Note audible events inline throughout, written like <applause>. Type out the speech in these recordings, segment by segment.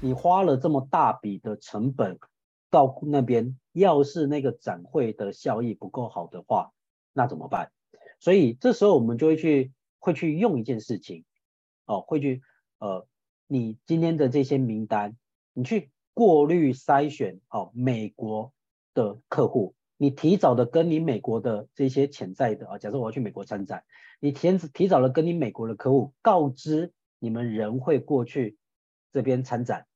你花了这么大笔的成本到那边，要是那个展会的效益不够好的话，那怎么办？所以这时候我们就会去会去用一件事情，哦，会去呃，你今天的这些名单，你去过滤筛选哦，美国的客户，你提早的跟你美国的这些潜在的啊，假设我要去美国参展，你提提早的跟你美国的客户告知你们人会过去这边参展，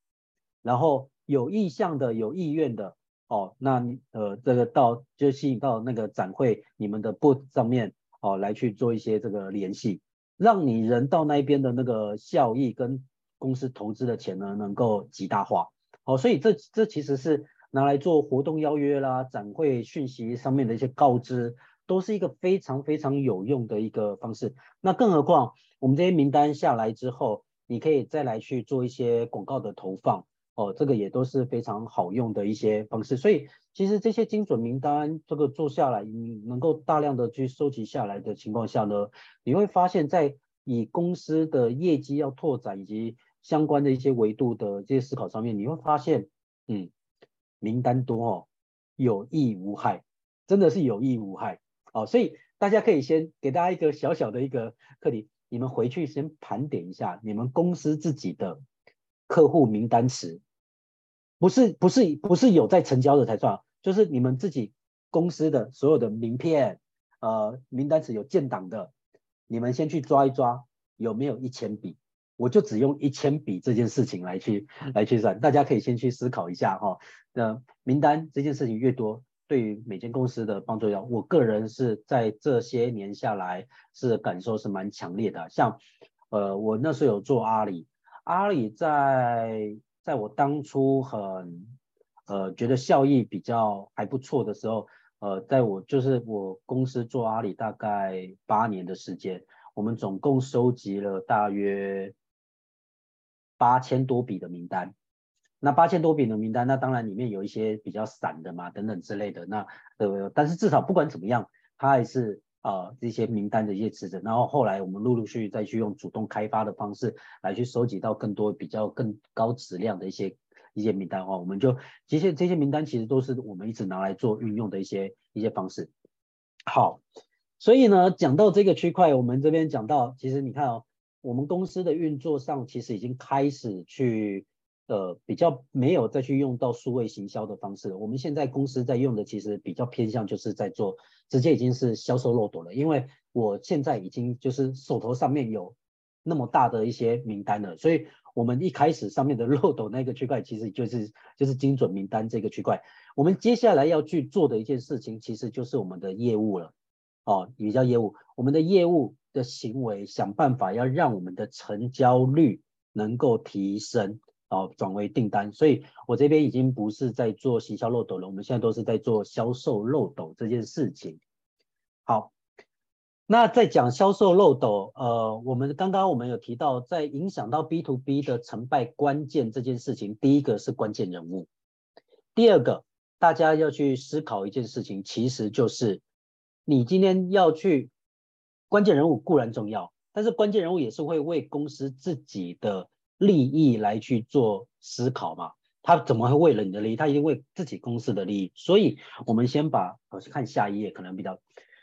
然后有意向的、有意愿的哦，那呃这个到就吸引到那个展会你们的 booth 上面哦来去做一些这个联系，让你人到那边的那个效益跟公司投资的钱呢能够极大化。哦，所以这这其实是拿来做活动邀约啦、展会讯息上面的一些告知，都是一个非常非常有用的一个方式。那更何况我们这些名单下来之后，你可以再来去做一些广告的投放，哦，这个也都是非常好用的一些方式。所以其实这些精准名单这个做下来，你能够大量的去收集下来的情况下呢，你会发现在以公司的业绩要拓展以及相关的一些维度的这些思考上面，你会发现，嗯，名单多哦，有益无害，真的是有益无害。哦，所以大家可以先给大家一个小小的一个课题，你们回去先盘点一下你们公司自己的客户名单池，不是不是不是有在成交的才算，就是你们自己公司的所有的名片，呃，名单池有建档的，你们先去抓一抓有没有一千笔。我就只用一千笔这件事情来去来去算，大家可以先去思考一下哈。那名单这件事情越多，对于每间公司的帮助要，我个人是在这些年下来是感受是蛮强烈的。像呃，我那时候有做阿里，阿里在在我当初很呃觉得效益比较还不错的时候，呃，在我就是我公司做阿里大概八年的时间，我们总共收集了大约。八千多笔的名单，那八千多笔的名单，那当然里面有一些比较散的嘛，等等之类的。那呃，但是至少不管怎么样，它还是呃这些名单的一些池子。然后后来我们陆陆续续再去用主动开发的方式来去收集到更多比较更高质量的一些一些名单的话，我们就这些这些名单其实都是我们一直拿来做运用的一些一些方式。好，所以呢，讲到这个区块，我们这边讲到，其实你看哦。我们公司的运作上，其实已经开始去，呃，比较没有再去用到数位行销的方式。我们现在公司在用的，其实比较偏向就是在做，直接已经是销售漏斗了。因为我现在已经就是手头上面有那么大的一些名单了，所以我们一开始上面的 <laughs> 漏斗那个区块，其实就是就是精准名单这个区块。我们接下来要去做的一件事情，其实就是我们的业务了。哦，比较业务，我们的业务。的行为，想办法要让我们的成交率能够提升，哦，转为订单。所以我这边已经不是在做行销漏斗了，我们现在都是在做销售漏斗这件事情。好，那在讲销售漏斗，呃，我们刚刚我们有提到，在影响到 B to B 的成败关键这件事情，第一个是关键人物，第二个大家要去思考一件事情，其实就是你今天要去。关键人物固然重要，但是关键人物也是会为公司自己的利益来去做思考嘛？他怎么会为了你的利益？他一定为自己公司的利益。所以，我们先把我去看下一页，可能比较。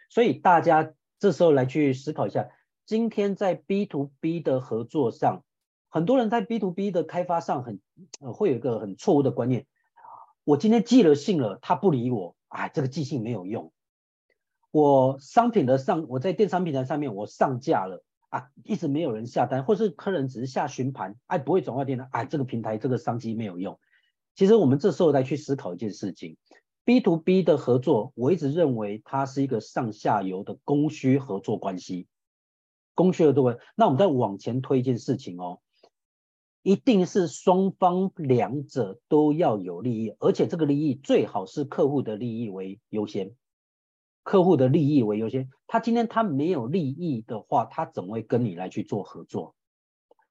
所以大家这时候来去思考一下，今天在 B to B 的合作上，很多人在 B to B 的开发上很呃会有一个很错误的观念。我今天寄了信了，他不理我，哎，这个寄信没有用。我商品的上，我在电商平台上面我上架了啊，一直没有人下单，或是客人只是下询盘，哎，不会转化订单，哎，这个平台这个商机没有用。其实我们这时候来去思考一件事情，B to B 的合作，我一直认为它是一个上下游的供需合作关系，供需合作关系。那我们再往前推一件事情哦，一定是双方两者都要有利益，而且这个利益最好是客户的利益为优先。客户的利益为优先，他今天他没有利益的话，他怎么会跟你来去做合作？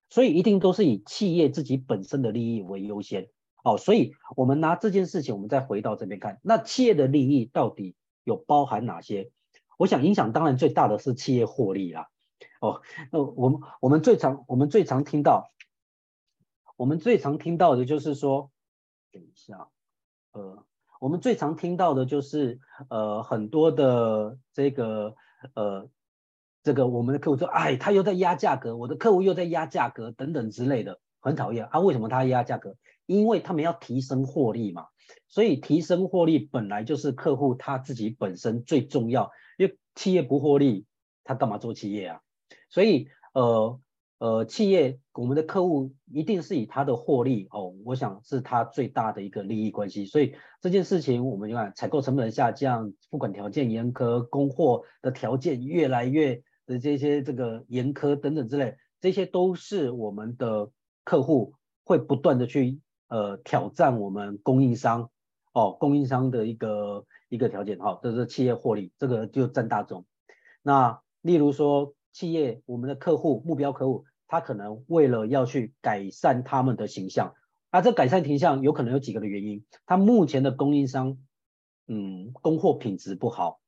所以一定都是以企业自己本身的利益为优先。哦，所以我们拿这件事情，我们再回到这边看，那企业的利益到底有包含哪些？我想影响当然最大的是企业获利啦。哦，那我们我们最常我们最常听到，我们最常听到的就是说，等一下，呃，我们最常听到的就是呃很多的这个呃这个我们的客户说，哎，他又在压价格，我的客户又在压价格等等之类的，很讨厌啊。为什么他压价格？因为他们要提升获利嘛。所以提升获利本来就是客户他自己本身最重要，因为企业不获利，他干嘛做企业啊？所以呃。呃，企业我们的客户一定是以他的获利哦，我想是他最大的一个利益关系。所以这件事情，我们就看采购成本下降，付款条件严苛，供货的条件越来越的这些这个严苛等等之类，这些都是我们的客户会不断的去呃挑战我们供应商哦，供应商的一个一个条件哈，这是企业获利，这个就占大宗。那例如说企业我们的客户目标客户。他可能为了要去改善他们的形象，啊，这改善形象有可能有几个的原因。他目前的供应商，嗯，供货品质不好，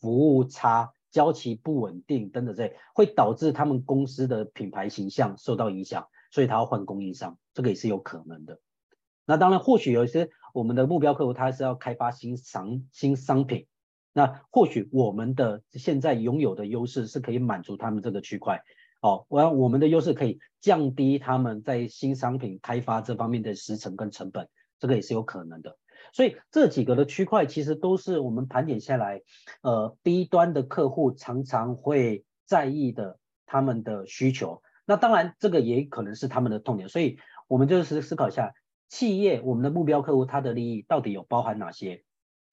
服务差，交期不稳定等等这些，会导致他们公司的品牌形象受到影响，所以他要换供应商，这个也是有可能的。那当然，或许有一些我们的目标客户，他是要开发新商新商品，那或许我们的现在拥有的优势是可以满足他们这个区块。哦，我我们的优势可以降低他们在新商品开发这方面的时程跟成本，这个也是有可能的。所以这几个的区块其实都是我们盘点下来，呃低端的客户常常会在意的他们的需求。那当然这个也可能是他们的痛点，所以我们就是思考一下，企业我们的目标客户他的利益到底有包含哪些？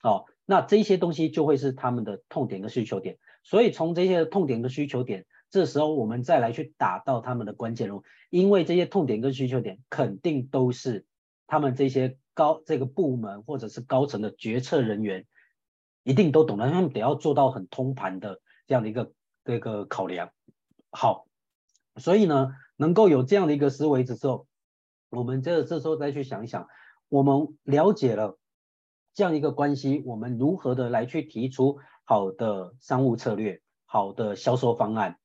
哦，那这些东西就会是他们的痛点跟需求点。所以从这些痛点跟需求点。这时候我们再来去打到他们的关键人物，因为这些痛点跟需求点肯定都是他们这些高这个部门或者是高层的决策人员一定都懂的，他们得要做到很通盘的这样的一个这个考量。好，所以呢，能够有这样的一个思维之后，我们这这时候再去想一想，我们了解了这样一个关系，我们如何的来去提出好的商务策略，好的销售方案。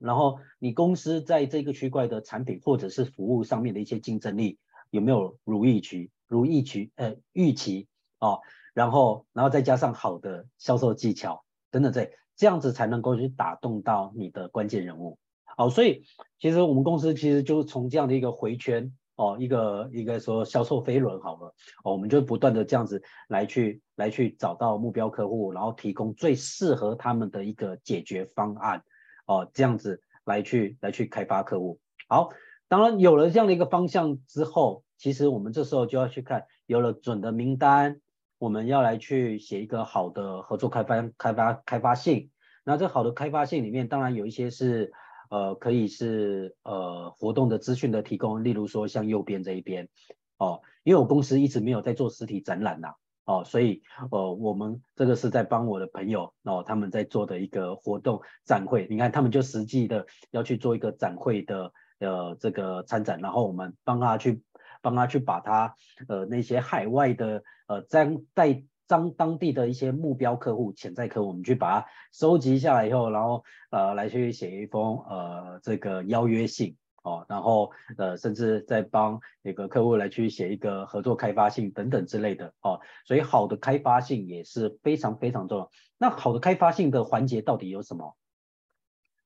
然后你公司在这个区块的产品或者是服务上面的一些竞争力有没有如预期、如预期呃预期哦，然后然后再加上好的销售技巧等等这这样子才能够去打动到你的关键人物。好，所以其实我们公司其实就是从这样的一个回圈哦，一个一个说销售飞轮好了哦，我们就不断的这样子来去来去找到目标客户，然后提供最适合他们的一个解决方案。哦，这样子来去来去开发客户。好，当然有了这样的一个方向之后，其实我们这时候就要去看，有了准的名单，我们要来去写一个好的合作开发开发开发信。那这好的开发信里面，当然有一些是呃可以是呃活动的资讯的提供，例如说像右边这一边哦，因为我公司一直没有在做实体展览呐。哦，所以呃，我们这个是在帮我的朋友哦，他们在做的一个活动展会。你看，他们就实际的要去做一个展会的呃这个参展，然后我们帮他去帮他去把他呃那些海外的呃在在当当地的一些目标客户、潜在客户，我们去把它收集下来以后，然后呃来去写一封呃这个邀约信。哦，然后呃，甚至在帮那个客户来去写一个合作开发信等等之类的哦，所以好的开发信也是非常非常重要。那好的开发信的环节到底有什么？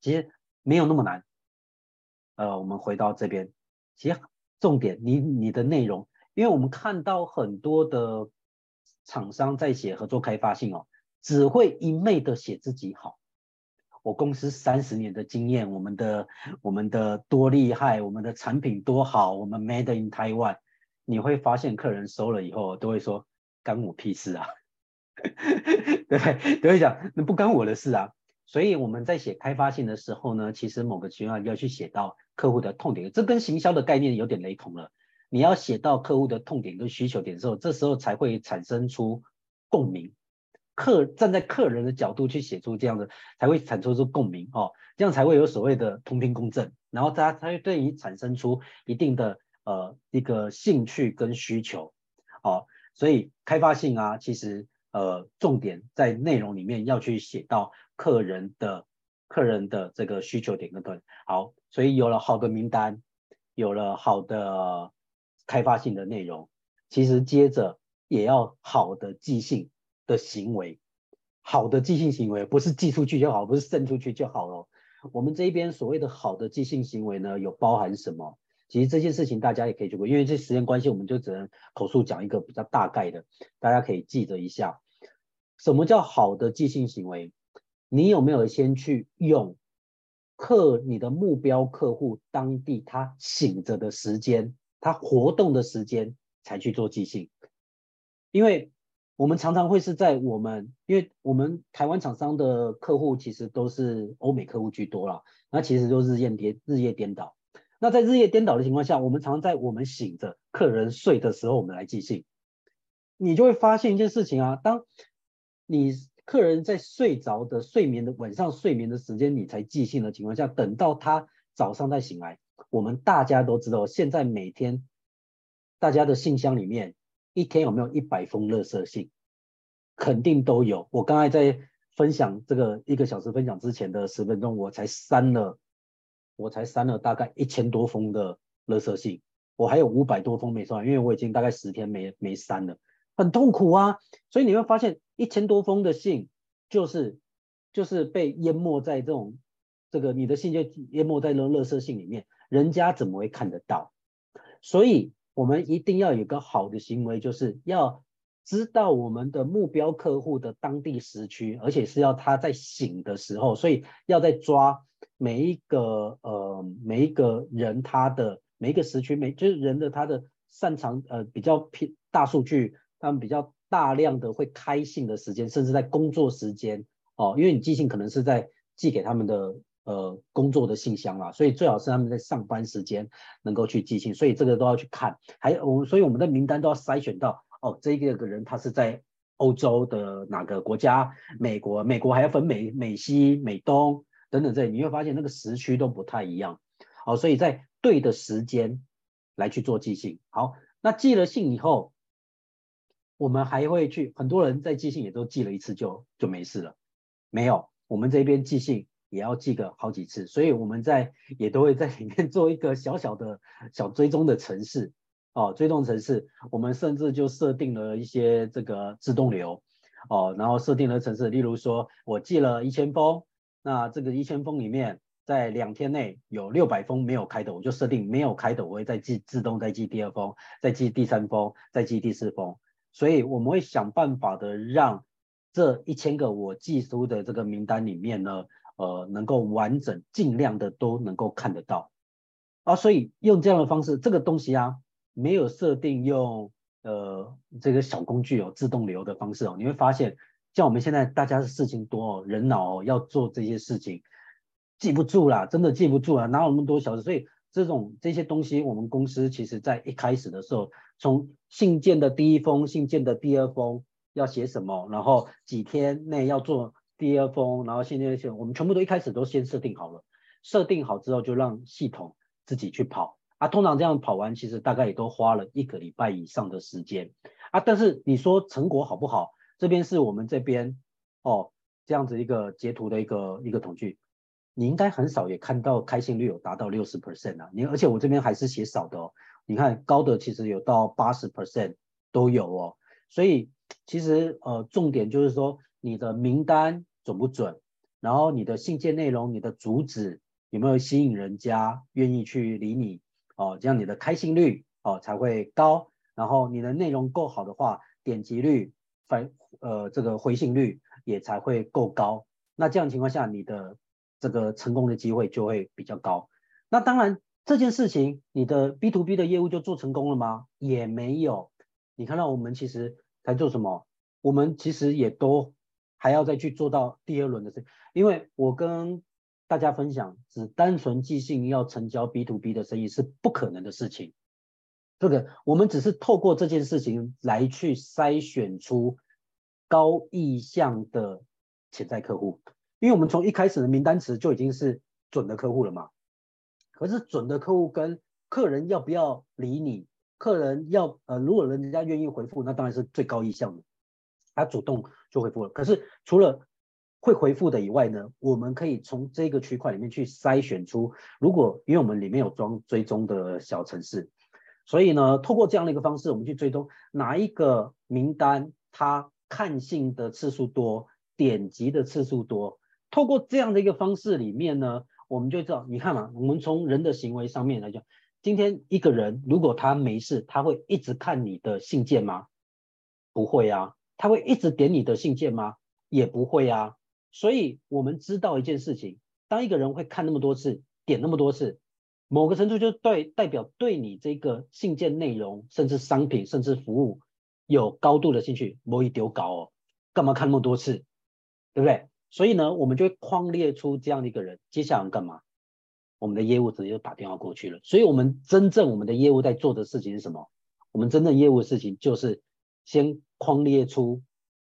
其实没有那么难。呃，我们回到这边，其实重点你你的内容，因为我们看到很多的厂商在写合作开发信哦，只会一昧的写自己好。我公司三十年的经验，我们的我们的多厉害，我们的产品多好，我们 Made in Taiwan，你会发现客人收了以后都会说干我屁事啊，<laughs> 对，都会讲那不干我的事啊。所以我们在写开发信的时候呢，其实某个情况要去写到客户的痛点，这跟行销的概念有点雷同了。你要写到客户的痛点跟需求点的时候，这时候才会产生出共鸣。客站在客人的角度去写出这样的，才会产生出共鸣哦，这样才会有所谓的同频共振，然后大家才会对你产生出一定的呃一个兴趣跟需求，哦，所以开发性啊，其实呃重点在内容里面要去写到客人的客人的这个需求点跟对，好，所以有了好的名单，有了好的开发性的内容，其实接着也要好的即兴的行为，好的即兴行为不是寄出去就好，不是 send 出去就好了。我们这边所谓的好的即兴行为呢，有包含什么？其实这些事情大家也可以去过，因为这时间关系，我们就只能口述讲一个比较大概的，大家可以记着一下。什么叫好的即兴行为？你有没有先去用客你的目标客户当地他醒着的时间，他活动的时间才去做即兴？因为我们常常会是在我们，因为我们台湾厂商的客户其实都是欧美客户居多啦，那其实都日夜颠日夜颠倒。那在日夜颠倒的情况下，我们常常在我们醒着、客人睡的时候，我们来寄信，你就会发现一件事情啊，当你客人在睡着的睡眠的晚上睡眠的时间，你才寄信的情况下，等到他早上再醒来，我们大家都知道，现在每天大家的信箱里面。一天有没有一百封垃圾信？肯定都有。我刚才在分享这个一个小时分享之前的十分钟，我才删了，我才删了大概一千多封的垃圾信。我还有五百多封没删，因为我已经大概十天没没删了，很痛苦啊。所以你会发现一千多封的信，就是就是被淹没在这种这个你的信就淹没在垃垃圾信里面，人家怎么会看得到？所以。我们一定要有一个好的行为，就是要知道我们的目标客户的当地时区，而且是要他在醒的时候，所以要在抓每一个呃每一个人他的每一个时区，每就是人的他的擅长呃比较偏大数据，他们比较大量的会开信的时间，甚至在工作时间哦，因为你寄信可能是在寄给他们的。呃，工作的信箱啦，所以最好是他们在上班时间能够去寄信，所以这个都要去看。还有我，所以我们的名单都要筛选到，哦，这个个人他是在欧洲的哪个国家？美国，美国还要分美、美西、美东等等这里，你会发现那个时区都不太一样。好，所以在对的时间来去做寄信。好，那寄了信以后，我们还会去，很多人在寄信也都寄了一次就就没事了。没有，我们这边寄信。也要记个好几次，所以我们在也都会在里面 <laughs> 做一个小小的小追踪的程式哦，追踪程式，我们甚至就设定了一些这个自动流哦，然后设定了程式，例如说我寄了一千封，那这个一千封里面，在两天内有六百封没有开的，我就设定没有开的，我会再寄自动再寄第二封，再寄第三封，再寄第四封，所以我们会想办法的让这一千个我寄出的这个名单里面呢。呃，能够完整，尽量的都能够看得到啊，所以用这样的方式，这个东西啊，没有设定用呃这个小工具哦，自动流的方式哦，你会发现，像我们现在大家的事情多哦，人脑哦要做这些事情，记不住啦，真的记不住啊，哪有那么多小时？所以这种这些东西，我们公司其实在一开始的时候，从信件的第一封、信件的第二封要写什么，然后几天内要做。第二封，然后现在我们全部都一开始都先设定好了，设定好之后就让系统自己去跑啊。通常这样跑完，其实大概也都花了一个礼拜以上的时间啊。但是你说成果好不好？这边是我们这边哦，这样子一个截图的一个一个统计，你应该很少也看到开信率有达到六十 percent 啊。你而且我这边还是写少的哦，你看高的其实有到八十 percent 都有哦。所以其实呃重点就是说。你的名单准不准？然后你的信件内容、你的主旨有没有吸引人家愿意去理你？哦，这样你的开信率哦才会高。然后你的内容够好的话，点击率、反呃这个回信率也才会够高。那这样情况下，你的这个成功的机会就会比较高。那当然这件事情，你的 B to B 的业务就做成功了吗？也没有。你看到我们其实在做什么？我们其实也都。还要再去做到第二轮的事，因为我跟大家分享，只单纯寄信要成交 B to B 的生意是不可能的事情。这个我们只是透过这件事情来去筛选出高意向的潜在客户，因为我们从一开始的名单词就已经是准的客户了嘛。可是准的客户跟客人要不要理你，客人要呃，如果人家愿意回复，那当然是最高意向的。他主动就回复了，可是除了会回复的以外呢，我们可以从这个区块里面去筛选出，如果因为我们里面有装追踪的小程式，所以呢，透过这样的一个方式，我们去追踪哪一个名单它看信的次数多，点击的次数多。透过这样的一个方式里面呢，我们就知道，你看嘛，我们从人的行为上面来讲，今天一个人如果他没事，他会一直看你的信件吗？不会啊。他会一直点你的信件吗？也不会啊。所以我们知道一件事情，当一个人会看那么多次，点那么多次，某个程度就对代表对你这个信件内容，甚至商品，甚至服务有高度的兴趣。莫一丢搞哦，干嘛看那么多次？对不对？所以呢，我们就会框列出这样的一个人，接下来干嘛？我们的业务直接就打电话过去了。所以，我们真正我们的业务在做的事情是什么？我们真正业务的事情就是先框列出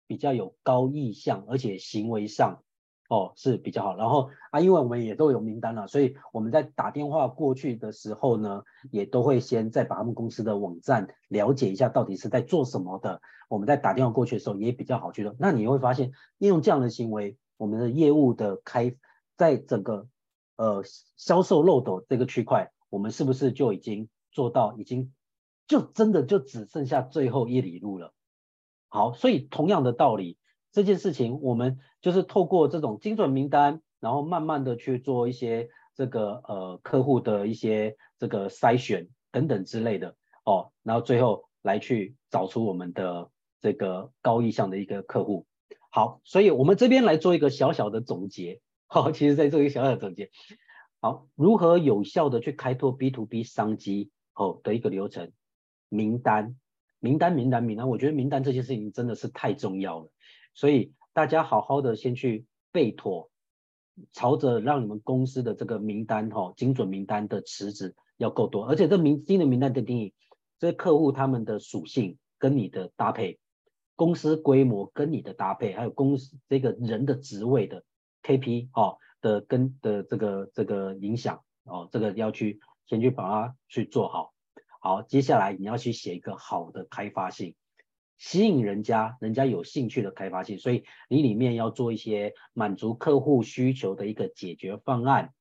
比较有高意向，而且行为上哦是比较好。然后啊，因为我们也都有名单了，所以我们在打电话过去的时候呢，也都会先再把他们公司的网站了解一下，到底是在做什么的。我们在打电话过去的时候也比较好去的。那你会发现，利用这样的行为，我们的业务的开，在整个呃销售漏斗这个区块，我们是不是就已经做到，已经就真的就只剩下最后一里路了？好，所以同样的道理，这件事情我们就是透过这种精准名单，然后慢慢的去做一些这个呃客户的一些这个筛选等等之类的哦，然后最后来去找出我们的这个高意向的一个客户。好，所以我们这边来做一个小小的总结。<laughs> 好，其实在做一个小小的总结。好，如何有效的去开拓 B to B 商机哦的一个流程，名单，名单，名单，名单。我觉得名单这件事情真的是太重要了，所以大家好好的先去备妥，朝着让你们公司的这个名单哈，精准名单的池子要够多，而且这名精准名单的定义，这些客户他们的属性跟你的搭配。公司规模跟你的搭配，还有公司这个人的职位的 KP 哦的跟的这个这个影响哦，这个要去先去把它去做好。好，接下来你要去写一个好的开发信，吸引人家，人家有兴趣的开发信。所以你里面要做一些满足客户需求的一个解决方案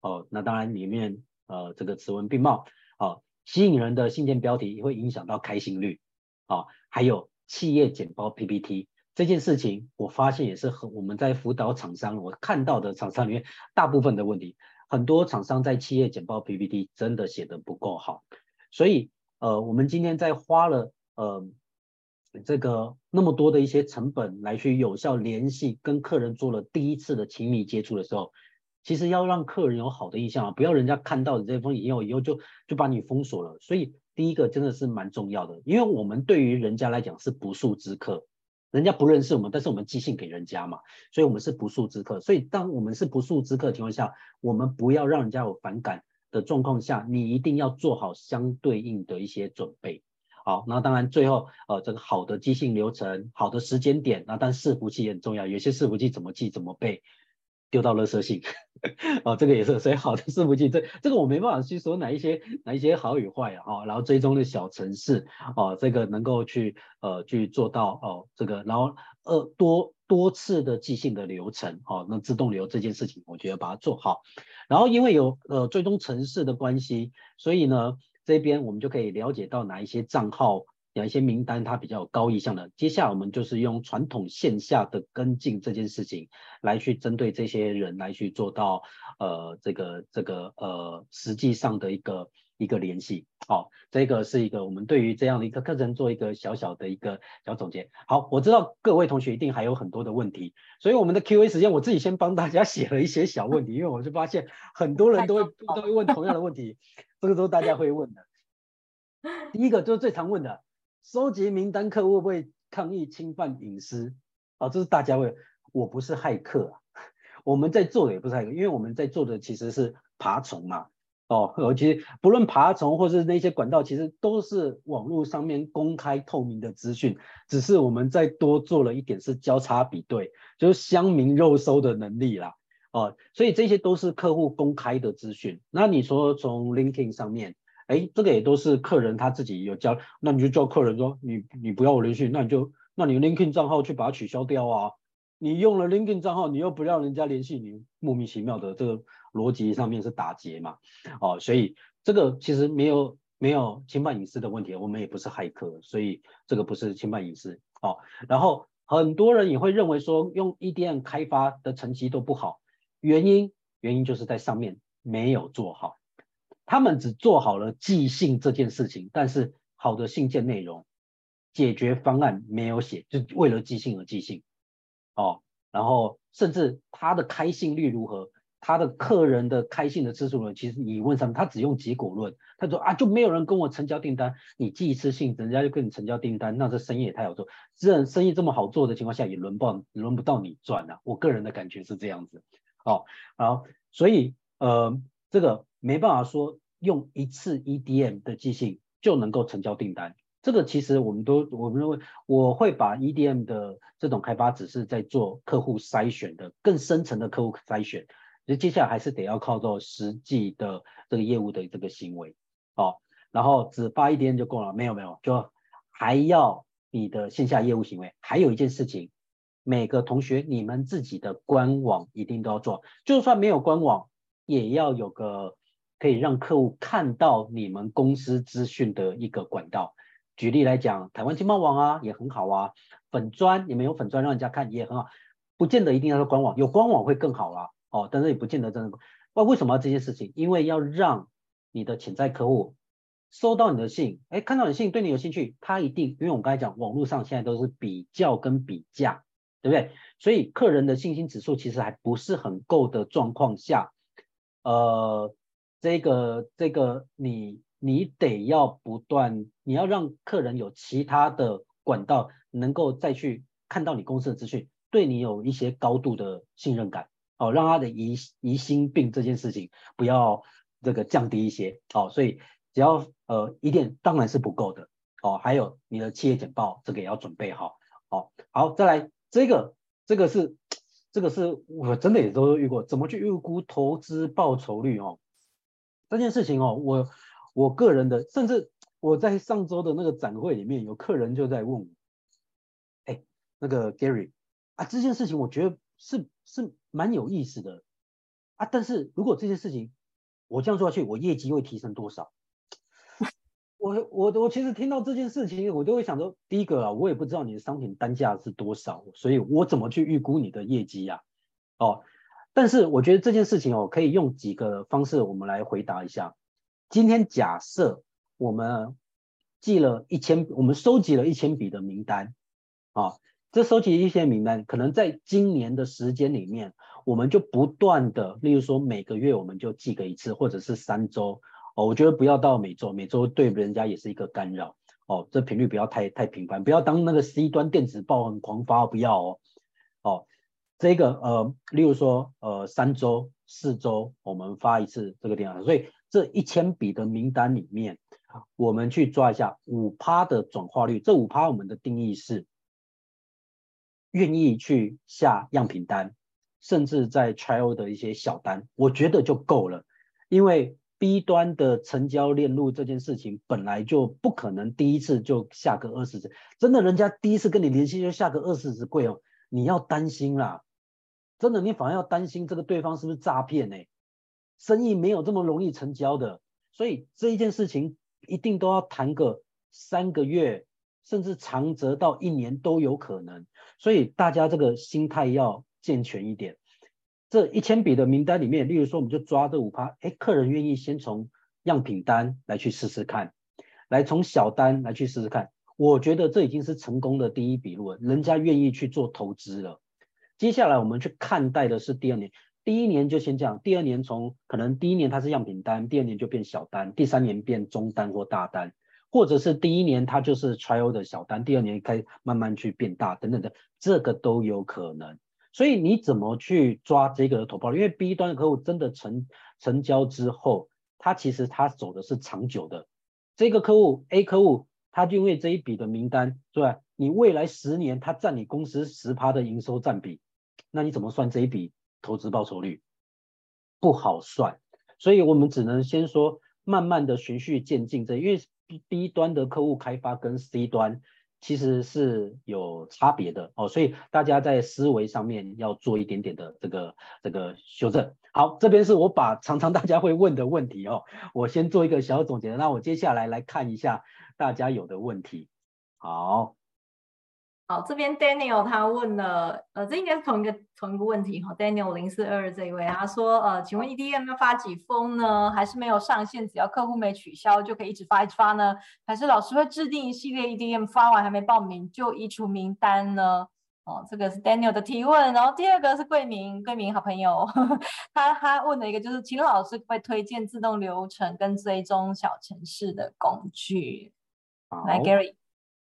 哦。那当然里面呃这个词文并茂哦，吸引人的信件标题也会影响到开信率哦，还有。企业简报 PPT 这件事情，我发现也是和我们在辅导厂商，我看到的厂商里面大部分的问题，很多厂商在企业简报 PPT 真的写的不够好，所以呃，我们今天在花了呃这个那么多的一些成本来去有效联系跟客人做了第一次的亲密接触的时候，其实要让客人有好的印象啊，不要人家看到你这封以后以后就就把你封锁了，所以。第一个真的是蛮重要的，因为我们对于人家来讲是不速之客，人家不认识我们，但是我们寄信给人家嘛，所以我们是不速之客。所以当我们是不速之客的情况下，我们不要让人家有反感的状况下，你一定要做好相对应的一些准备。好，那当然最后呃这个好的寄信流程，好的时间点，那但伺服器也很重要，有些伺服器怎么寄怎么背。丢到垃圾信，<laughs> 哦，这个也是，所以好的伺服器，这这个我没办法去说哪一些哪一些好与坏啊，然后追踪的小程式，哦，这个能够去呃去做到哦，这个然后呃多多次的寄信的流程，哦，那自动流这件事情，我觉得把它做好，然后因为有呃追踪城市的关系，所以呢这边我们就可以了解到哪一些账号。哪一些名单，它比较有高意向的。接下来我们就是用传统线下的跟进这件事情，来去针对这些人来去做到呃这个这个呃实际上的一个一个联系。好，这个是一个我们对于这样的一个课程做一个小小的一个小总结。好，我知道各位同学一定还有很多的问题，所以我们的 Q&A 时间我自己先帮大家写了一些小问题，因为我就发现很多人都会都会问同样的问题，这个都是大家会问的。第一个就是最常问的。收集名单客户会不会抗议侵犯隐私？啊，这是大家会。我不是骇客啊，<laughs> 我们在做的也不是骇客，因为我们在做的其实是爬虫嘛。哦，其实不论爬虫或是那些管道，其实都是网络上面公开透明的资讯，只是我们再多做了一点是交叉比对，就是乡民肉搜的能力啦。哦，所以这些都是客户公开的资讯。那你说从 LinkedIn 上面？哎，这个也都是客人他自己有交，那你就叫客人说，你你不要我联系，那你就那你 LinkedIn 账号去把它取消掉啊。你用了 LinkedIn 账号，你又不让人家联系你，莫名其妙的这个逻辑上面是打结嘛。哦，所以这个其实没有没有侵犯隐私的问题，我们也不是骇客，所以这个不是侵犯隐私。哦，然后很多人也会认为说用 EDM 开发的成绩都不好，原因原因就是在上面没有做好，他们只做好了寄信这件事情，但是好的信件内容、解决方案没有写，就为了寄信而寄信。哦，然后甚至他的开信率如何？他的客人的开信的次数呢？其实你问上面，他只用结果论。他说啊，就没有人跟我成交订单，你寄一次信，人家就跟你成交订单，那这生意也太好做。这生意这么好做的情况下，也轮不到轮不到你赚啊。我个人的感觉是这样子。哦，好，所以呃，这个没办法说用一次 EDM 的寄信就能够成交订单。这个其实我们都我们认为，我会把 EDM 的这种开发只是在做客户筛选的更深层的客户筛选。其实接下来还是得要靠做实际的这个业务的这个行为，哦，然后只发一点就够了？没有没有，就还要你的线下业务行为。还有一件事情，每个同学你们自己的官网一定都要做，就算没有官网，也要有个可以让客户看到你们公司资讯的一个管道。举例来讲，台湾经贸网啊也很好啊，粉砖你们有粉砖让人家看也很好，不见得一定要是官网，有官网会更好啊。哦，但是也不见得真的。那为什么要这件事情？因为要让你的潜在客户收到你的信，哎，看到你的信对你有兴趣，他一定，因为我们刚才讲，网络上现在都是比较跟比价，对不对？所以客人的信心指数其实还不是很够的状况下，呃，这个这个你你得要不断，你要让客人有其他的管道能够再去看到你公司的资讯，对你有一些高度的信任感。哦，让他的疑疑心病这件事情不要这个降低一些，哦，所以只要呃一点当然是不够的，哦，还有你的企业简报这个也要准备好，哦，好，再来这个这个是这个是我真的也都遇过，怎么去预估投资报酬率哦？这件事情哦，我我个人的，甚至我在上周的那个展会里面，有客人就在问我，哎，那个 Gary 啊，这件事情我觉得是是。蛮有意思的啊，但是如果这件事情我这样做下去，我业绩会提升多少？<laughs> 我我我其实听到这件事情，我都会想说，第一个啊，我也不知道你的商品单价是多少，所以我怎么去预估你的业绩呀？哦，但是我觉得这件事情哦，可以用几个方式我们来回答一下。今天假设我们寄了一千，我们收集了一千笔的名单啊。这收集一些名单，可能在今年的时间里面，我们就不断的，例如说每个月我们就寄个一次，或者是三周哦。我觉得不要到每周，每周对人家也是一个干扰哦。这频率不要太太频繁，不要当那个 C 端电子报很狂发，不要哦。哦，这个呃，例如说呃三周、四周我们发一次这个电话，所以这一千笔的名单里面，我们去抓一下五趴的转化率。这五趴我们的定义是。愿意去下样品单，甚至在 trial 的一些小单，我觉得就够了。因为 B 端的成交链路这件事情本来就不可能第一次就下个二十只，真的人家第一次跟你联系就下个二十只贵哦，你要担心啦，真的你反而要担心这个对方是不是诈骗呢？生意没有这么容易成交的，所以这一件事情一定都要谈个三个月。甚至长则到一年都有可能，所以大家这个心态要健全一点。这一千笔的名单里面，例如说，我们就抓这五趴，哎，客人愿意先从样品单来去试试看，来从小单来去试试看，我觉得这已经是成功的第一笔路，人家愿意去做投资了。接下来我们去看待的是第二年，第一年就先这样，第二年从可能第一年它是样品单，第二年就变小单，第三年变中单或大单。或者是第一年它就是 trial 的小单，第二年开慢慢去变大等等的，这个都有可能。所以你怎么去抓这个投报？因为 B 端的客户真的成成交之后，他其实他走的是长久的。这个客户 A 客户，他就因为这一笔的名单，对吧？你未来十年他占你公司十趴的营收占比，那你怎么算这一笔投资报酬率？不好算。所以我们只能先说，慢慢的循序渐进，这因为。B 端的客户开发跟 C 端其实是有差别的哦，所以大家在思维上面要做一点点的这个这个修正。好，这边是我把常常大家会问的问题哦，我先做一个小总结，那我接下来来看一下大家有的问题。好。好，这边 Daniel 他问了，呃，这应该是同一个同一个问题哈。Daniel 零四二二这一位，他说，呃，请问 EDM 要发几封呢？还是没有上限，只要客户没取消就可以一直发一直发呢？还是老师会制定一系列 EDM 发完还没报名就移除名单呢？哦，这个是 Daniel 的提问。然后第二个是桂明，桂明好朋友，呵 <laughs> 呵他他问了一个就是，请老师会推荐自动流程跟追踪小程式的工具。来 Gary。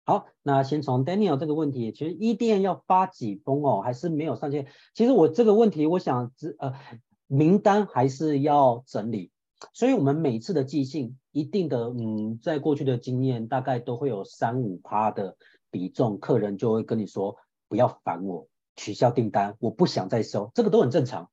好，那先从 Daniel 这个问题，其实一店要发几封哦，还是没有上线？其实我这个问题，我想只呃名单还是要整理，所以我们每次的寄信，一定的嗯，在过去的经验，大概都会有三五趴的比重，客人就会跟你说不要烦我，取消订单，我不想再收，这个都很正常。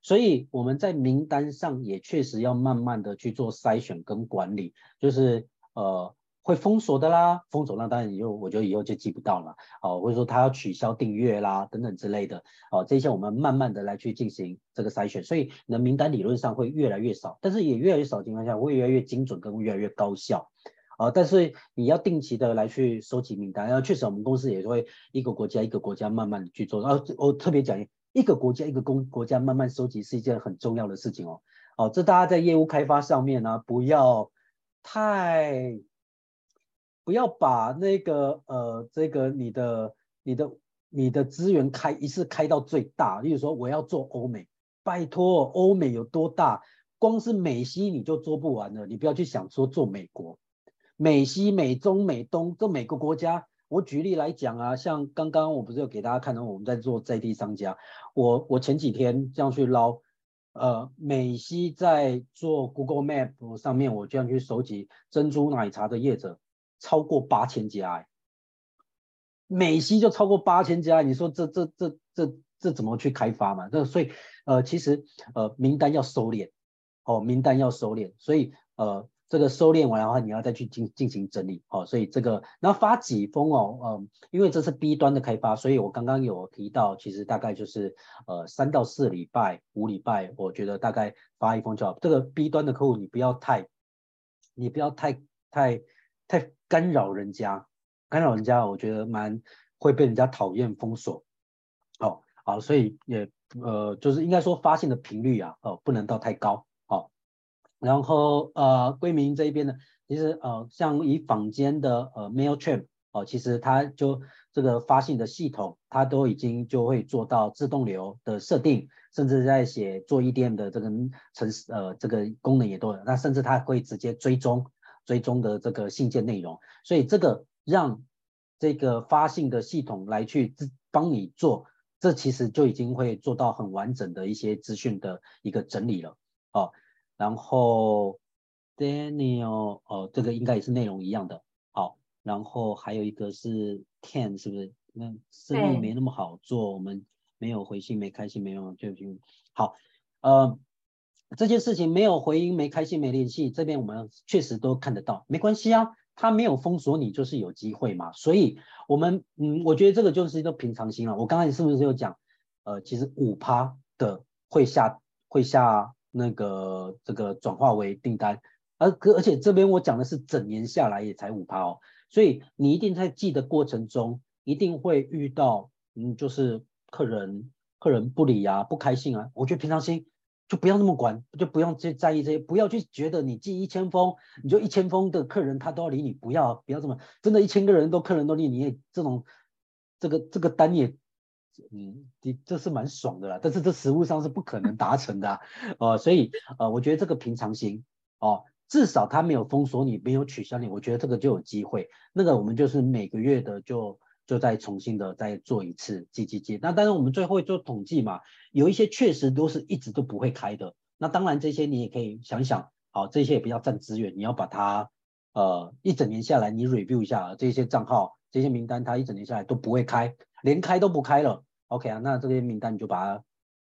所以我们在名单上也确实要慢慢的去做筛选跟管理，就是呃。会封锁的啦，封锁那当然以后我觉得以后就记不到了，哦，或者说他要取消订阅啦等等之类的，哦，这些我们慢慢的来去进行这个筛选，所以你的名单理论上会越来越少，但是也越来越少的情况下会越来越精准跟越来越高效，哦，但是你要定期的来去收集名单，然后确实我们公司也会一个国家一个国家慢慢的去做，然后我特别讲一个国家一个公国家慢慢收集是一件很重要的事情哦，哦，这大家在业务开发上面呢、不要太。不要把那个呃，这个你的、你的、你的资源开一次开到最大。例如说，我要做欧美，拜托，欧美有多大？光是美西你就做不完了。你不要去想说做美国、美西、美中、美东这每个国家。我举例来讲啊，像刚刚我不是有给大家看到我们在做在地商家，我我前几天这样去捞，呃，美西在做 Google Map 上面，我这样去收集珍珠奶茶的业者。超过八千家，美西就超过八千家，你说这这这这这怎么去开发嘛？这所以呃，其实呃名单要收敛，哦，名单要收敛，所以呃这个收敛完的话，你要再去进进行整理，哦，所以这个然后发几封哦，嗯、呃，因为这是 B 端的开发，所以我刚刚有提到，其实大概就是呃三到四礼拜、五礼拜，我觉得大概发一封就好。这个 B 端的客户你不要太，你不要太太。太干扰人家，干扰人家，我觉得蛮会被人家讨厌封锁。哦，好，所以也呃，就是应该说发信的频率啊，哦，不能到太高。哦，然后呃，归明这一边呢，其实呃，像以坊间的呃 Mailchimp 哦，其实它就这个发信的系统，它都已经就会做到自动流的设定，甚至在写做 EDM 的这个程式呃这个功能也都有，那甚至它会直接追踪。追踪的这个信件内容，所以这个让这个发信的系统来去帮你做，这其实就已经会做到很完整的一些资讯的一个整理了。哦，然后 Daniel，哦，这个应该也是内容一样的。好，然后还有一个是 Ken，是不是？那生意没那么好做，我们没有回信，没开信，没有就就好，呃。这件事情没有回音，没开心，没联系，这边我们确实都看得到，没关系啊，他没有封锁你，就是有机会嘛。所以，我们嗯，我觉得这个就是一个平常心了。我刚才是不是有讲，呃，其实五趴的会下会下那个这个转化为订单，而而且这边我讲的是整年下来也才五趴哦，所以你一定在记的过程中一定会遇到，嗯，就是客人客人不理啊，不开心啊，我觉得平常心。就不要那么管，就不用去在意这些，不要去觉得你寄一千封，你就一千封的客人他都要理你，不要不要这么，真的，一千个人都客人都理你，也这种这个这个单也，嗯，你这是蛮爽的啦，但是这实物上是不可能达成的，啊，呃，所以呃，我觉得这个平常心哦，至少他没有封锁你，没有取消你，我觉得这个就有机会，那个我们就是每个月的就。就再重新的再做一次记记记，那当然我们最后做统计嘛，有一些确实都是一直都不会开的，那当然这些你也可以想想，好，这些也比较占资源，你要把它呃一整年下来你 review 一下这些账号这些名单，它一整年下来都不会开，连开都不开了，OK 啊，那这些名单你就把它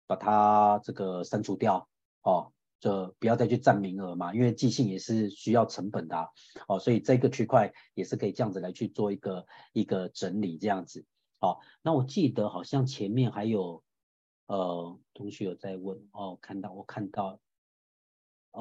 把它这个删除掉。哦，就不要再去占名额嘛，因为寄信也是需要成本的啊，哦，所以这个区块也是可以这样子来去做一个一个整理这样子。好，那我记得好像前面还有呃同学有在问哦，看到我看到。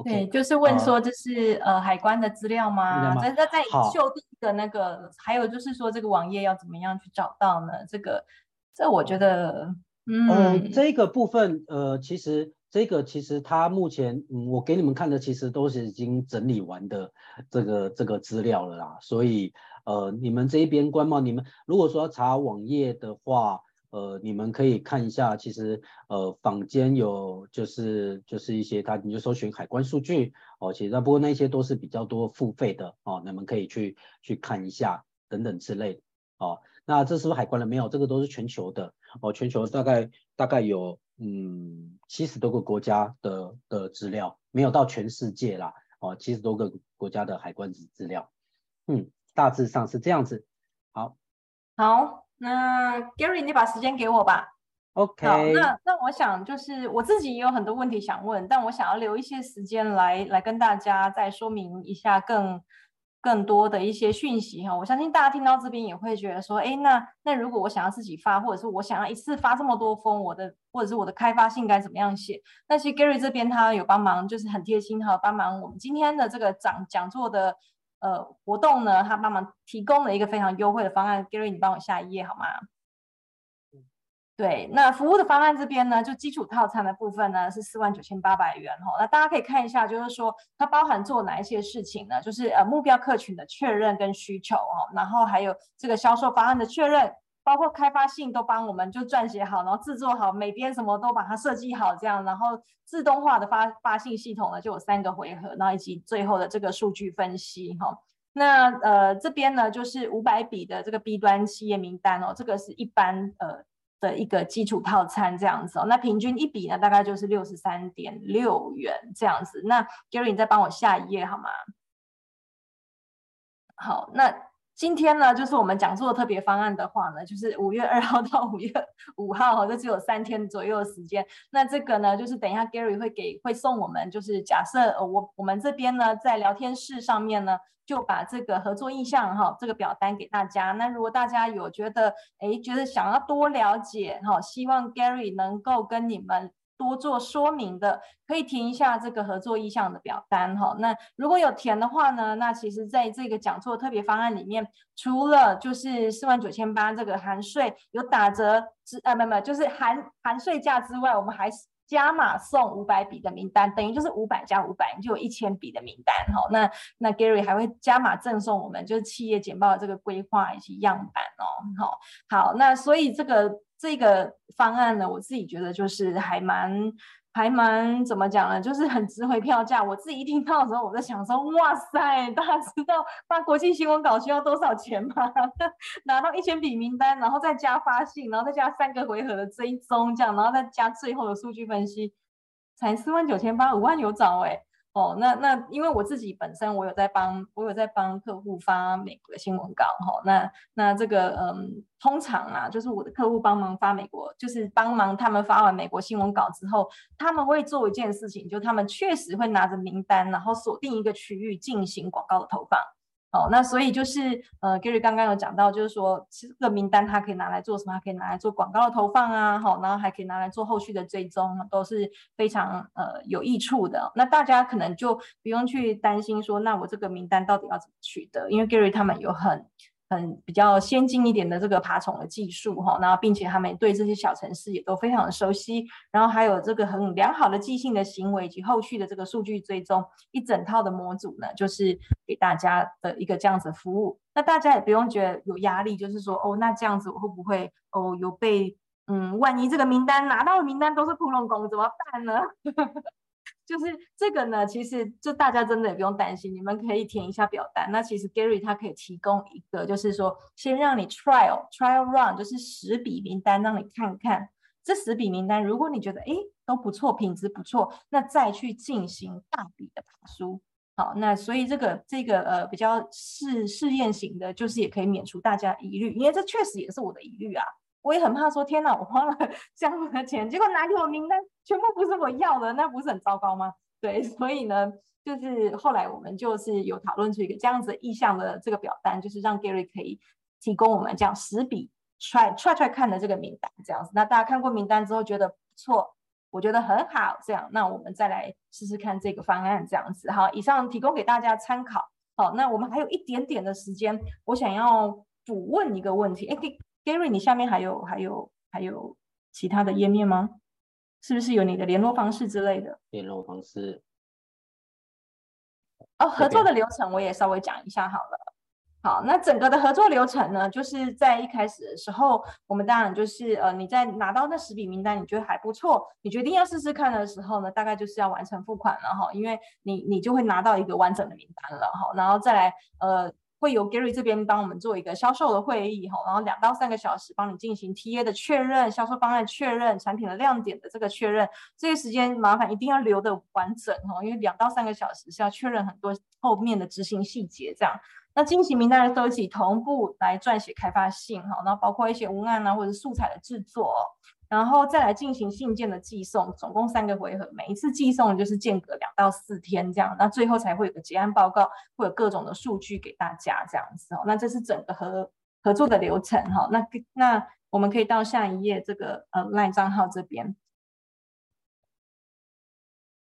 对，就是问说这是呃海关的资料吗？在在在秀地的那个，还有就是说这个网页要怎么样去找到呢？这个这我觉得，嗯，呃、这个部分呃，其实这个其实它目前嗯，我给你们看的其实都是已经整理完的这个这个资料了啦，所以呃，你们这一边官贸，你们如果说要查网页的话。呃，你们可以看一下，其实呃，坊间有就是就是一些它，你就搜寻海关数据哦，其实不过那些都是比较多付费的哦，你们可以去去看一下等等之类的哦。那这是不是海关的？没有，这个都是全球的哦，全球大概大概有嗯七十多个国家的的资料，没有到全世界啦哦，七十多个国家的海关资资料，嗯，大致上是这样子。好，好。那 Gary，你把时间给我吧。OK。好，那那我想就是我自己也有很多问题想问，但我想要留一些时间来来跟大家再说明一下更更多的一些讯息哈。我相信大家听到这边也会觉得说，哎，那那如果我想要自己发，或者是我想要一次发这么多封，我的或者是我的开发信该怎么样写？那其实 Gary 这边他有帮忙，就是很贴心哈，帮忙我们今天的这个讲讲座的。呃，活动呢，他帮忙提供了一个非常优惠的方案。Gary，你帮我下一页好吗？对，那服务的方案这边呢，就基础套餐的部分呢是四万九千八百元哈。那大家可以看一下，就是说它包含做哪一些事情呢？就是呃目标客群的确认跟需求哦，然后还有这个销售方案的确认。包括开发信都帮我们就撰写好，然后制作好，每边什么都把它设计好，这样，然后自动化的发发信系统呢就有三个回合，然后以及最后的这个数据分析哈。那呃这边呢就是五百笔的这个 B 端企业名单哦，这个是一般呃的一个基础套餐这样子哦。那平均一笔呢大概就是六十三点六元这样子。那 Gary 你再帮我下一页好吗？好，那。今天呢，就是我们讲座的特别方案的话呢，就是五月二号到五月 <laughs> 五号哈，这只有三天左右的时间。那这个呢，就是等一下 Gary 会给会送我们，就是假设我我们这边呢在聊天室上面呢，就把这个合作意向哈这个表单给大家。那如果大家有觉得哎觉得想要多了解哈，希望 Gary 能够跟你们。多做说明的，可以填一下这个合作意向的表单哈。那如果有填的话呢，那其实在这个讲座特别方案里面，除了就是四万九千八这个含税有打折之，啊，没有没有，就是含含税价之外，我们还加码送五百笔的名单，等于就是五百加五百，你就有一千笔的名单哈。那那 Gary 还会加码赠送我们就是企业简报的这个规划以及样板哦。好，好，那所以这个。这个方案呢，我自己觉得就是还蛮还蛮怎么讲呢？就是很值回票价。我自己一听到的时候，我在想说，哇塞，大家知道发国际新闻稿需要多少钱吗？<laughs> 拿到一千笔名单，然后再加发信，然后再加三个回合的追踪，这样，然后再加最后的数据分析，才四万九千八，五万有找哎。哦，那那因为我自己本身我有在帮，我有在帮客户发美国的新闻稿哈、哦。那那这个嗯，通常啊，就是我的客户帮忙发美国，就是帮忙他们发完美国新闻稿之后，他们会做一件事情，就他们确实会拿着名单，然后锁定一个区域进行广告的投放。哦，那所以就是呃，Gary 刚刚有讲到，就是说这个名单它可以拿来做什么？可以拿来做广告的投放啊，好，然后还可以拿来做后续的追踪，都是非常呃有益处的。那大家可能就不用去担心说，那我这个名单到底要怎么取得？因为 Gary 他们有很。很比较先进一点的这个爬虫的技术哈，然后并且他们对这些小城市也都非常的熟悉，然后还有这个很良好的寄信的行为以及后续的这个数据追踪，一整套的模组呢，就是给大家的一个这样子服务。那大家也不用觉得有压力，就是说哦，那这样子我会不会哦有被嗯，万一这个名单拿到的名单都是普通工怎么办呢？<laughs> 就是这个呢，其实就大家真的也不用担心，你们可以填一下表单。那其实 Gary 他可以提供一个，就是说先让你 trial trial run，就是十笔名单让你看看。这十笔名单，如果你觉得哎都不错，品质不错，那再去进行大笔的爬书。好，那所以这个这个呃比较试试验型的，就是也可以免除大家疑虑，因为这确实也是我的疑虑啊。我也很怕说，天哪，我花了 <laughs> 这样的钱，结果拿给我名单全部不是我要的，<laughs> 那不是很糟糕吗？对，<laughs> 所以呢，就是后来我们就是有讨论出一个这样子意向的这个表单，就是让 Gary 可以提供我们这样十笔 try try try 看的这个名单，这样子。那大家看过名单之后觉得不错，我觉得很好，这样，那我们再来试试看这个方案，这样子。好，以上提供给大家参考。好，那我们还有一点点的时间，我想要补问一个问题。哎，Gary，你下面还有还有还有其他的页面吗？是不是有你的联络方式之类的？联络方式。哦，合作的流程我也稍微讲一下好了。好，那整个的合作流程呢，就是在一开始的时候，我们当然就是呃，你在拿到那十笔名单，你觉得还不错，你决定要试试看的时候呢，大概就是要完成付款了哈，因为你你就会拿到一个完整的名单了哈，然后再来呃，会由 Gary 这边帮我们做一个销售的会议哈，然后两到三个小时帮你进行 TA 的确认、销售方案确认、产品的亮点的这个确认，这个时间麻烦一定要留得完整哈，因为两到三个小时是要确认很多后面的执行细节这样。那进行名单的收集，同步来撰写开发信哈，然后包括一些文案啊或者素材的制作，然后再来进行信件的寄送，总共三个回合，每一次寄送就是间隔两到四天这样，那最后才会有个结案报告，会有各种的数据给大家这样子哦。那这是整个合合作的流程哈。那那我们可以到下一页这个呃 LINE 账号这边。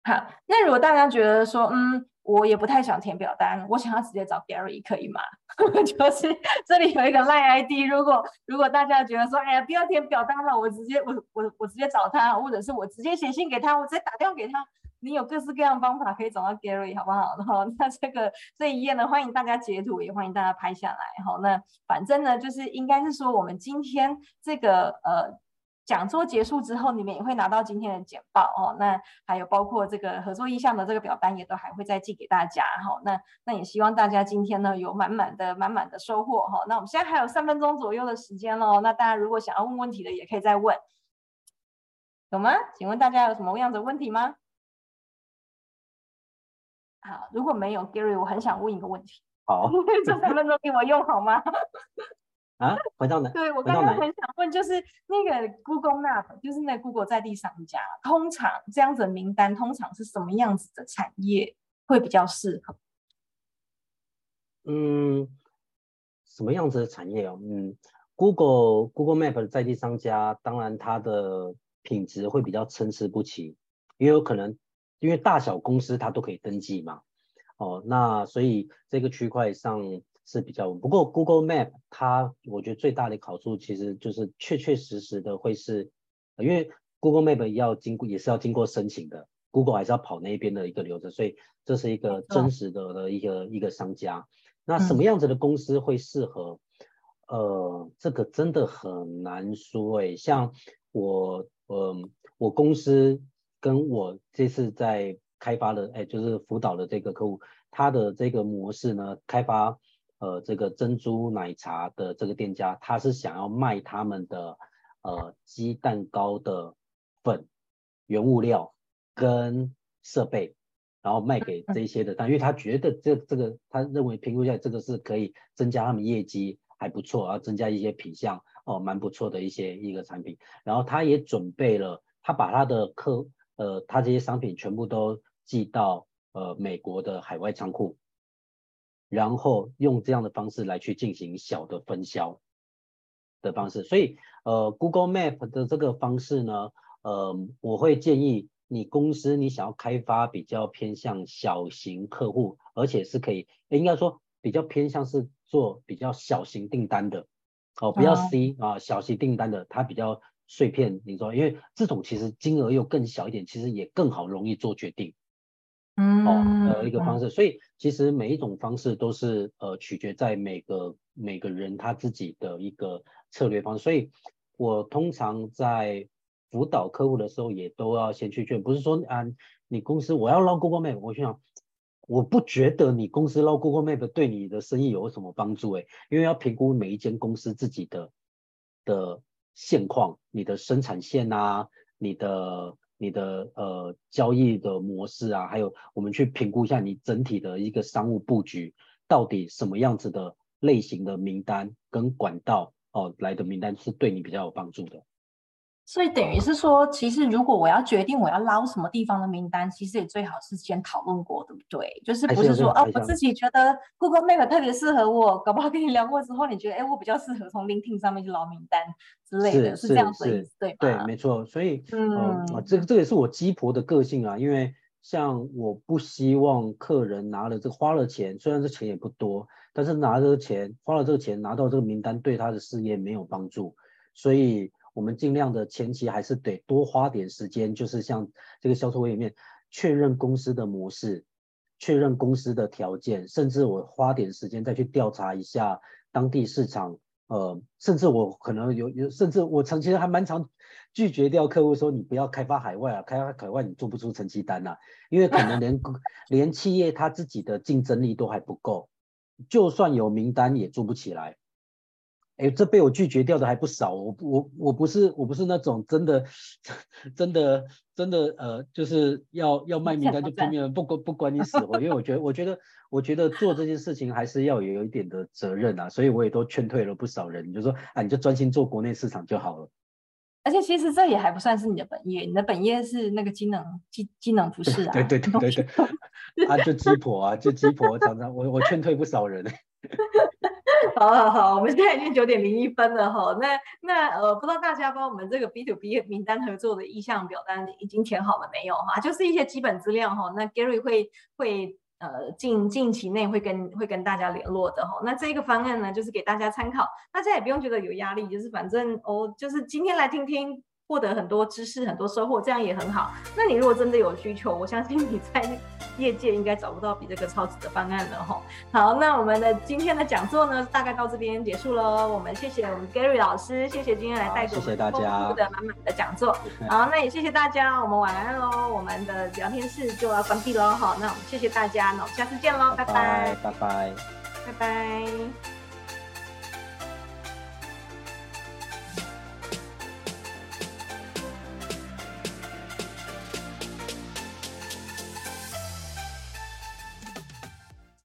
好，那如果大家觉得说嗯。我也不太想填表单，我想要直接找 Gary，可以吗？<laughs> 就是这里有一个 Line ID，如果如果大家觉得说，哎呀，不要填表单了，我直接我我我直接找他，或者是我直接写信给他，我直接打电话给他，你有各式各样的方法可以找到 Gary，好不好？然后那这个这一页呢，欢迎大家截图，也欢迎大家拍下来。好，那反正呢，就是应该是说我们今天这个呃。讲座结束之后，你们也会拿到今天的简报哦。那还有包括这个合作意向的这个表单，也都还会再寄给大家哈。那那也希望大家今天呢有满满的满满的收获哈。那我们现在还有三分钟左右的时间喽。那大家如果想要问问题的，也可以再问，有吗？请问大家有什么样的问题吗？好，如果没有，Gary，我很想问一个问题。好，<laughs> 这三分钟给我用好吗？啊，回到哪？对，我刚刚很想问，就是那个 Google Map，就是那 Google 在地商家，通常这样子的名单，通常是什么样子的产业会比较适合？嗯，什么样子的产业哦？嗯，Google Google Map 在地商家，当然它的品质会比较参差不齐，也有可能因为大小公司它都可以登记嘛。哦，那所以这个区块上。是比较稳，不过 Google Map 它我觉得最大的好处其实就是确确实实的会是，因为 Google Map 要经过也是要经过申请的，Google 还是要跑那边的一个流程，所以这是一个真实的的一个、嗯、一个商家。那什么样子的公司会适合？嗯、呃，这个真的很难说诶。像我，呃，我公司跟我这次在开发的，哎，就是辅导的这个客户，他的这个模式呢，开发。呃，这个珍珠奶茶的这个店家，他是想要卖他们的呃鸡蛋糕的粉原物料跟设备，然后卖给这些的，但因为他觉得这这个他认为评估一下这个是可以增加他们业绩还不错，然后增加一些品项哦，蛮不错的一些一个产品，然后他也准备了，他把他的客呃他这些商品全部都寄到呃美国的海外仓库。然后用这样的方式来去进行小的分销的方式，所以呃，Google Map 的这个方式呢，呃，我会建议你公司你想要开发比较偏向小型客户，而且是可以，应该说比较偏向是做比较小型订单的，哦，不要 C 啊，小型订单的，它比较碎片，你说，因为这种其实金额又更小一点，其实也更好容易做决定。嗯，哦，呃，一个方式，所以其实每一种方式都是呃取决在每个每个人他自己的一个策略方式，所以我通常在辅导客户的时候也都要先去劝，不是说啊你公司我要捞 Google Map，我想我不觉得你公司捞 Google Map 对你的生意有什么帮助诶，因为要评估每一间公司自己的的现况，你的生产线啊，你的。你的呃交易的模式啊，还有我们去评估一下你整体的一个商务布局，到底什么样子的类型的名单跟管道哦来的名单是对你比较有帮助的。所以等于是说，其实如果我要决定我要捞什么地方的名单，其实也最好是先讨论过，对不对？就是不是说哦，我自己觉得 Google Map 特别适合我，搞不好跟你聊过之后，你觉得哎，我比较适合从 LinkedIn 上面去捞名单之类的，是，这样子对吧？对，没错。所以嗯，呃、这个这个也是我鸡婆的个性啊，因为像我不希望客人拿了这个花了钱，虽然这钱也不多，但是拿这个钱花了这个钱拿到这个名单，对他的事业没有帮助，所以。我们尽量的前期还是得多花点时间，就是像这个销售会里面确认公司的模式，确认公司的条件，甚至我花点时间再去调查一下当地市场，呃，甚至我可能有有，甚至我曾经还蛮常拒绝掉客户说，你不要开发海外啊，开发海外你做不出成绩单呐，因为可能连 <laughs> 连企业他自己的竞争力都还不够，就算有名单也做不起来。哎，这被我拒绝掉的还不少。我我我不是我不是那种真的 <laughs> 真的真的呃，就是要要卖名单就 <laughs> 拼命，不管不管你死活。因为我觉得我觉得我觉得做这件事情还是要有一点的责任啊，所以我也都劝退了不少人。你就说啊，你就专心做国内市场就好了。而且其实这也还不算是你的本业，你的本业是那个机能机机能服饰啊。对对对对对，<laughs> 啊就鸡婆啊就鸡婆，常常我我劝退不少人。<laughs> 好好好，我们现在已经九点零一分了哈。那那呃，不知道大家帮我们这个 B to B 名单合作的意向表单已经填好了没有哈？就是一些基本资料哈。那 Gary 会会呃近近期内会跟会跟大家联络的哈。那这个方案呢，就是给大家参考，大家也不用觉得有压力，就是反正哦，就是今天来听听。获得很多知识，很多收获，这样也很好。那你如果真的有需求，我相信你在业界应该找不到比这个超值的方案了吼。好，那我们的今天的讲座呢，大概到这边结束喽。我们谢谢我们 Gary 老师，谢谢今天来带给我们丰富的满满的讲座。好，那也谢谢大家，我们晚安喽。我们的聊天室就要关闭喽。好，那我们谢谢大家，那我们下次见喽，拜拜，拜拜，拜拜。